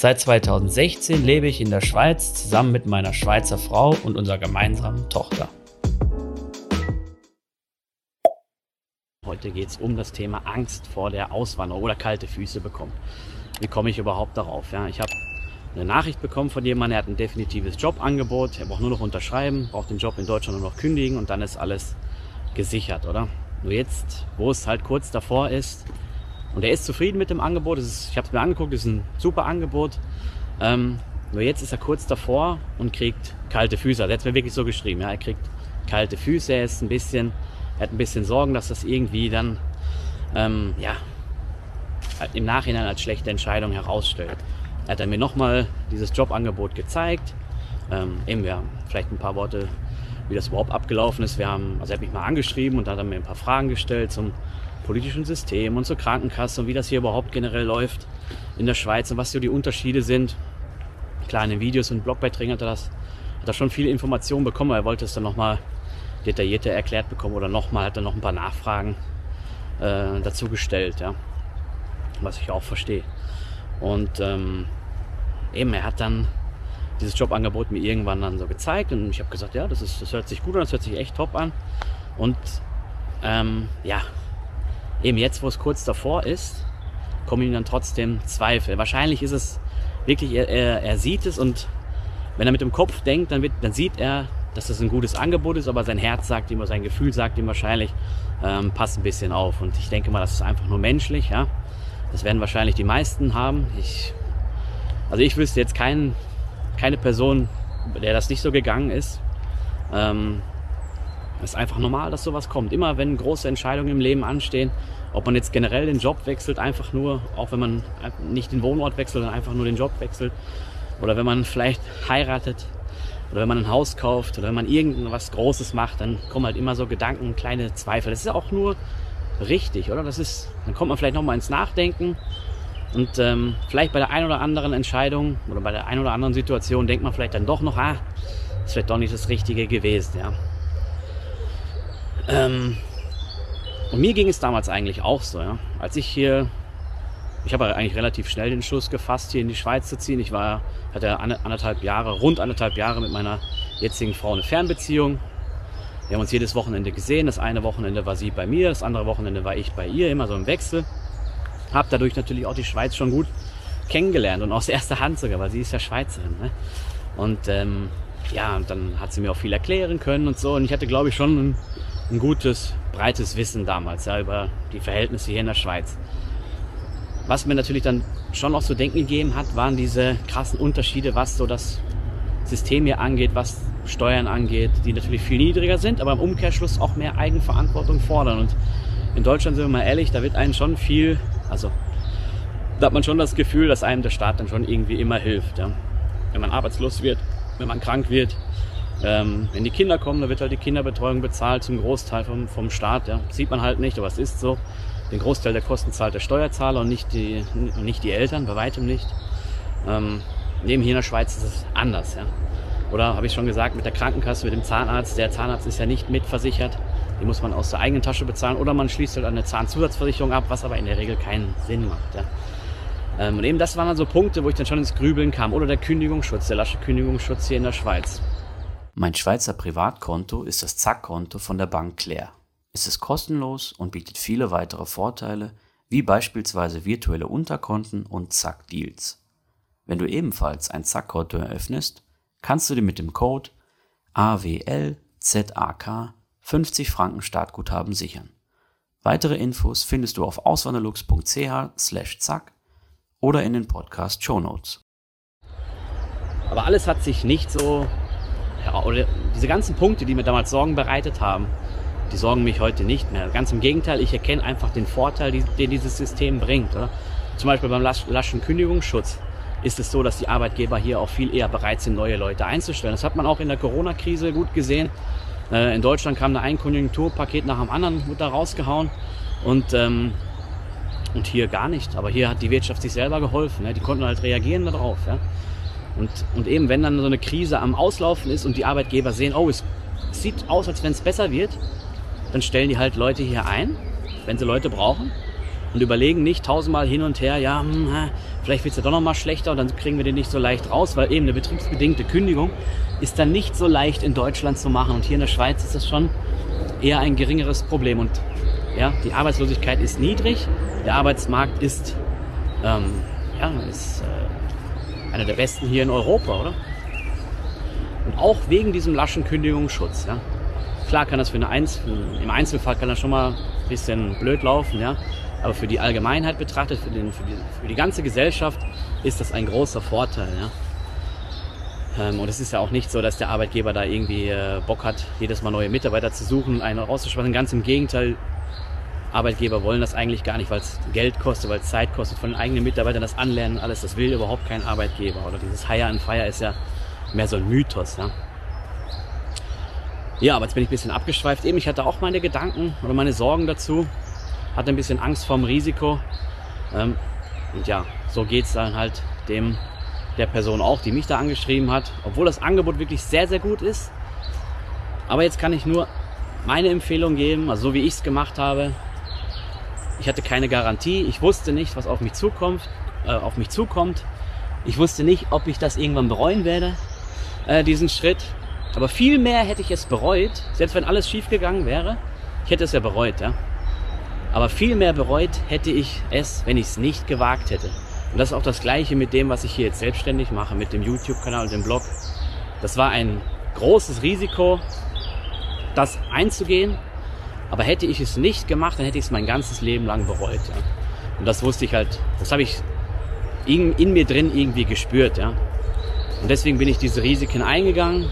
Seit 2016 lebe ich in der Schweiz zusammen mit meiner Schweizer Frau und unserer gemeinsamen Tochter. Heute geht es um das Thema Angst vor der Auswanderung oder kalte Füße bekommen. Wie komme ich überhaupt darauf? Ja, ich habe eine Nachricht bekommen von jemandem, er hat ein definitives Jobangebot, er braucht nur noch unterschreiben, braucht den Job in Deutschland nur noch kündigen und dann ist alles gesichert, oder? Nur jetzt, wo es halt kurz davor ist und er ist zufrieden mit dem Angebot, ist, ich habe es mir angeguckt, es ist ein super Angebot, ähm, nur jetzt ist er kurz davor und kriegt kalte Füße. Also er hat mir wirklich so geschrieben, ja, er kriegt kalte Füße, er ist ein bisschen er hat ein bisschen Sorgen, dass das irgendwie dann ähm, ja, im Nachhinein als schlechte Entscheidung herausstellt. Er hat dann mir nochmal dieses Jobangebot gezeigt. Ähm, eben, wir vielleicht ein paar Worte, wie das überhaupt abgelaufen ist. Wir haben, also er hat mich mal angeschrieben und dann hat er mir ein paar Fragen gestellt zum politischen System und zur Krankenkasse und wie das hier überhaupt generell läuft in der Schweiz und was so die Unterschiede sind. Klar, in den Videos und Blogbeiträgen hat er das, hat er schon viele Informationen bekommen, aber er wollte es dann nochmal detaillierter erklärt bekommen oder nochmal, hat er noch ein paar Nachfragen äh, dazu gestellt, ja. Was ich auch verstehe. Und ähm, eben, er hat dann dieses Jobangebot mir irgendwann dann so gezeigt und ich habe gesagt, ja, das, ist, das hört sich gut an, das hört sich echt top an. Und ähm, ja, eben jetzt, wo es kurz davor ist, kommen ihm dann trotzdem Zweifel. Wahrscheinlich ist es wirklich, er, er, sieht es und wenn er mit dem Kopf denkt, dann, wird, dann sieht er, dass das ein gutes Angebot ist, aber sein Herz sagt ihm, sein Gefühl sagt ihm wahrscheinlich, ähm, passt ein bisschen auf. Und ich denke mal, das ist einfach nur menschlich, ja. Das werden wahrscheinlich die meisten haben. Ich, also ich wüsste jetzt kein, keine Person, der das nicht so gegangen ist. Ähm, es ist einfach normal, dass sowas kommt. Immer wenn große Entscheidungen im Leben anstehen, ob man jetzt generell den Job wechselt, einfach nur, auch wenn man nicht den Wohnort wechselt, sondern einfach nur den Job wechselt. Oder wenn man vielleicht heiratet, oder wenn man ein Haus kauft oder wenn man irgendwas Großes macht, dann kommen halt immer so Gedanken, kleine Zweifel. Das ist ja auch nur richtig, oder? Das ist, dann kommt man vielleicht nochmal ins Nachdenken und ähm, vielleicht bei der einen oder anderen Entscheidung oder bei der einen oder anderen Situation denkt man vielleicht dann doch noch, ah, das wäre doch nicht das Richtige gewesen, ja. Ähm, und mir ging es damals eigentlich auch so, ja. Als ich hier ich habe eigentlich relativ schnell den Schluss gefasst, hier in die Schweiz zu ziehen. Ich war, hatte anderthalb Jahre, rund anderthalb Jahre mit meiner jetzigen Frau eine Fernbeziehung. Wir haben uns jedes Wochenende gesehen. Das eine Wochenende war sie bei mir, das andere Wochenende war ich bei ihr, immer so im Wechsel. Habe dadurch natürlich auch die Schweiz schon gut kennengelernt und aus erster Hand sogar, weil sie ist ja Schweizerin. Ne? Und ähm, ja, und dann hat sie mir auch viel erklären können und so. Und ich hatte, glaube ich, schon ein, ein gutes, breites Wissen damals ja, über die Verhältnisse hier in der Schweiz. Was mir natürlich dann schon auch zu denken gegeben hat, waren diese krassen Unterschiede, was so das System hier angeht, was Steuern angeht, die natürlich viel niedriger sind, aber im Umkehrschluss auch mehr Eigenverantwortung fordern. Und in Deutschland sind wir mal ehrlich, da wird einem schon viel, also da hat man schon das Gefühl, dass einem der Staat dann schon irgendwie immer hilft. Ja. Wenn man arbeitslos wird, wenn man krank wird, ähm, wenn die Kinder kommen, da wird halt die Kinderbetreuung bezahlt zum Großteil vom, vom Staat. Ja. Sieht man halt nicht, aber es ist so den Großteil der Kosten zahlt der Steuerzahler und nicht die, nicht die Eltern, bei weitem nicht. Ähm, neben hier in der Schweiz ist es anders. Ja. Oder habe ich schon gesagt, mit der Krankenkasse, mit dem Zahnarzt. Der Zahnarzt ist ja nicht mitversichert. Die muss man aus der eigenen Tasche bezahlen. Oder man schließt halt eine Zahnzusatzversicherung ab, was aber in der Regel keinen Sinn macht. Ja. Ähm, und eben das waren dann so Punkte, wo ich dann schon ins Grübeln kam. Oder der Kündigungsschutz, der lasche Kündigungsschutz hier in der Schweiz. Mein Schweizer Privatkonto ist das Zack-Konto von der Bank Claire. Es ist kostenlos und bietet viele weitere Vorteile, wie beispielsweise virtuelle Unterkonten und Zack-Deals. Wenn du ebenfalls ein Zack-Konto eröffnest, kannst du dir mit dem Code AWLZAK 50 Franken Startguthaben sichern. Weitere Infos findest du auf auswanderlux.ch/zack oder in den Podcast Show Notes. Aber alles hat sich nicht so, oder diese ganzen Punkte, die mir damals Sorgen bereitet haben, die sorgen mich heute nicht mehr. Ganz im Gegenteil, ich erkenne einfach den Vorteil, den dieses System bringt. Oder? Zum Beispiel beim laschen Kündigungsschutz. ist es so, dass die Arbeitgeber hier auch viel eher bereit sind, neue Leute einzustellen. Das hat man auch in der Corona-Krise gut gesehen. Äh, in Deutschland kam da ein Konjunkturpaket nach dem anderen, wurde da rausgehauen. Und, ähm, und hier gar nicht. Aber hier hat die Wirtschaft sich selber geholfen. Ja. Die konnten halt reagieren darauf. Ja. Und, und eben, wenn dann so eine Krise am Auslaufen ist und die Arbeitgeber sehen, oh, es sieht aus, als wenn es besser wird, dann stellen die halt Leute hier ein, wenn sie Leute brauchen und überlegen nicht tausendmal hin und her, ja, hm, vielleicht wird es ja doch nochmal schlechter und dann kriegen wir den nicht so leicht raus, weil eben eine betriebsbedingte Kündigung ist dann nicht so leicht in Deutschland zu machen. Und hier in der Schweiz ist das schon eher ein geringeres Problem. Und ja, die Arbeitslosigkeit ist niedrig, der Arbeitsmarkt ist, ähm, ja, ist äh, einer der besten hier in Europa, oder? Und auch wegen diesem laschen Kündigungsschutz, ja. Klar kann das für eine Einzel im Einzelfall kann das schon mal ein bisschen blöd laufen, ja. Aber für die Allgemeinheit betrachtet, für, den, für, die, für die ganze Gesellschaft ist das ein großer Vorteil. Ja? Ähm, und es ist ja auch nicht so, dass der Arbeitgeber da irgendwie äh, Bock hat, jedes Mal neue Mitarbeiter zu suchen, einen rauszuspannen. Ganz im Gegenteil, Arbeitgeber wollen das eigentlich gar nicht, weil es Geld kostet, weil es Zeit kostet, von den eigenen Mitarbeitern das Anlernen, alles, das will überhaupt kein Arbeitgeber. Oder dieses Hire and Fire ist ja mehr so ein Mythos. Ja? Ja, aber jetzt bin ich ein bisschen abgeschweift. Eben, ich hatte auch meine Gedanken oder meine Sorgen dazu hatte ein bisschen Angst vorm Risiko. Ähm, und ja, so geht es dann halt dem der Person auch, die mich da angeschrieben hat, obwohl das Angebot wirklich sehr, sehr gut ist. Aber jetzt kann ich nur meine Empfehlung geben, also so wie ich es gemacht habe. Ich hatte keine Garantie, ich wusste nicht, was auf mich zukommt, äh, auf mich zukommt. Ich wusste nicht, ob ich das irgendwann bereuen werde, äh, diesen Schritt. Aber viel mehr hätte ich es bereut, selbst wenn alles schief gegangen wäre. Ich hätte es ja bereut, ja. Aber viel mehr bereut hätte ich es, wenn ich es nicht gewagt hätte. Und das ist auch das Gleiche mit dem, was ich hier jetzt selbstständig mache, mit dem YouTube-Kanal und dem Blog. Das war ein großes Risiko, das einzugehen. Aber hätte ich es nicht gemacht, dann hätte ich es mein ganzes Leben lang bereut. Ja. Und das wusste ich halt, das habe ich in, in mir drin irgendwie gespürt. Ja. Und deswegen bin ich diese Risiken eingegangen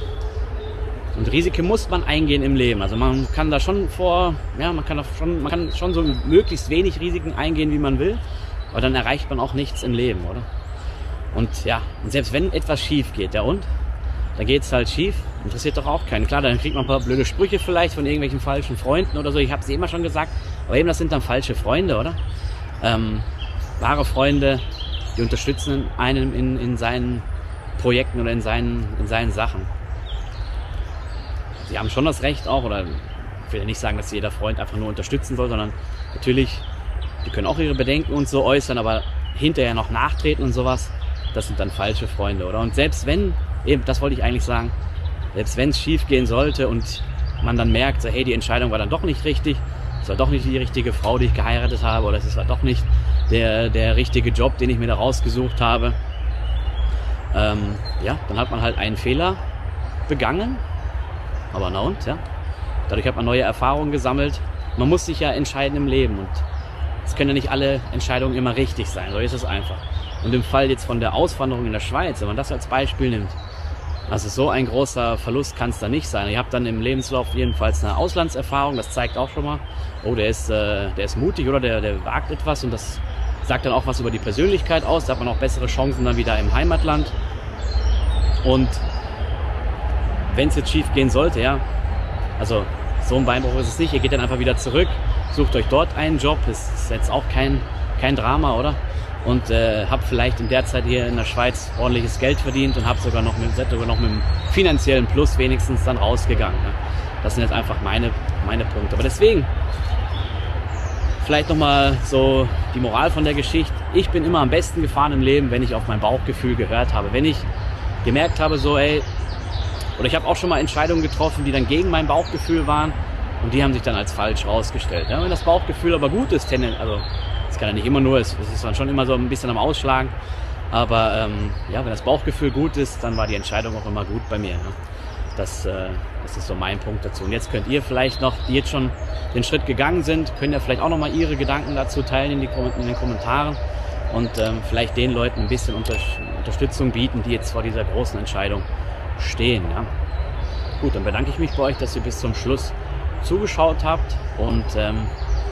und Risiken muss man eingehen im Leben. Also man kann da schon vor, ja, man kann da schon, man kann schon so möglichst wenig Risiken eingehen, wie man will. Aber dann erreicht man auch nichts im Leben, oder? Und ja, und selbst wenn etwas schief geht, ja und? Dann geht's halt schief. Interessiert doch auch keinen. Klar, dann kriegt man ein paar blöde Sprüche vielleicht von irgendwelchen falschen Freunden oder so. Ich habe es immer schon gesagt. Aber eben, das sind dann falsche Freunde, oder? Ähm, wahre Freunde, die unterstützen einen in, in seinen Projekten oder in seinen, in seinen Sachen sie haben schon das Recht auch, oder ich will ja nicht sagen, dass jeder Freund einfach nur unterstützen soll, sondern natürlich, die können auch ihre Bedenken und so äußern, aber hinterher noch nachtreten und sowas, das sind dann falsche Freunde, oder? Und selbst wenn, eben, das wollte ich eigentlich sagen, selbst wenn es schief gehen sollte und man dann merkt, so, hey, die Entscheidung war dann doch nicht richtig, es war doch nicht die richtige Frau, die ich geheiratet habe, oder es war doch nicht der, der richtige Job, den ich mir da rausgesucht habe, ähm, ja, dann hat man halt einen Fehler begangen aber na und, ja. Dadurch hat man neue Erfahrungen gesammelt. Man muss sich ja entscheiden im Leben und es können ja nicht alle Entscheidungen immer richtig sein. So ist es einfach. Und im Fall jetzt von der Auswanderung in der Schweiz, wenn man das als Beispiel nimmt, also so ein großer Verlust kann es da nicht sein. Ihr habt dann im Lebenslauf jedenfalls eine Auslandserfahrung, das zeigt auch schon mal, oh, der ist, äh, der ist mutig oder der, der wagt etwas und das sagt dann auch was über die Persönlichkeit aus. Da hat man auch bessere Chancen dann wieder im Heimatland. Und wenn es jetzt schief gehen sollte, ja, also so ein Beinbruch ist es nicht. Ihr geht dann einfach wieder zurück, sucht euch dort einen Job. Das ist jetzt auch kein, kein Drama, oder? Und äh, habt vielleicht in der Zeit hier in der Schweiz ordentliches Geld verdient und habt sogar noch mit, sogar noch mit einem finanziellen Plus wenigstens dann rausgegangen. Ja? Das sind jetzt einfach meine, meine Punkte. Aber deswegen, vielleicht nochmal so die Moral von der Geschichte. Ich bin immer am besten gefahren im Leben, wenn ich auf mein Bauchgefühl gehört habe. Wenn ich gemerkt habe, so, ey, oder ich habe auch schon mal Entscheidungen getroffen, die dann gegen mein Bauchgefühl waren und die haben sich dann als falsch rausgestellt. Ja, wenn das Bauchgefühl aber gut ist, also das kann ja nicht immer nur, es ist dann schon immer so ein bisschen am Ausschlagen, aber ähm, ja, wenn das Bauchgefühl gut ist, dann war die Entscheidung auch immer gut bei mir. Ne? Das, äh, das ist so mein Punkt dazu. Und jetzt könnt ihr vielleicht noch, die jetzt schon den Schritt gegangen sind, können ja vielleicht auch noch mal ihre Gedanken dazu teilen in, die, in den Kommentaren und ähm, vielleicht den Leuten ein bisschen unter, Unterstützung bieten, die jetzt vor dieser großen Entscheidung stehen. Ja? Gut, dann bedanke ich mich bei euch, dass ihr bis zum Schluss zugeschaut habt und ähm,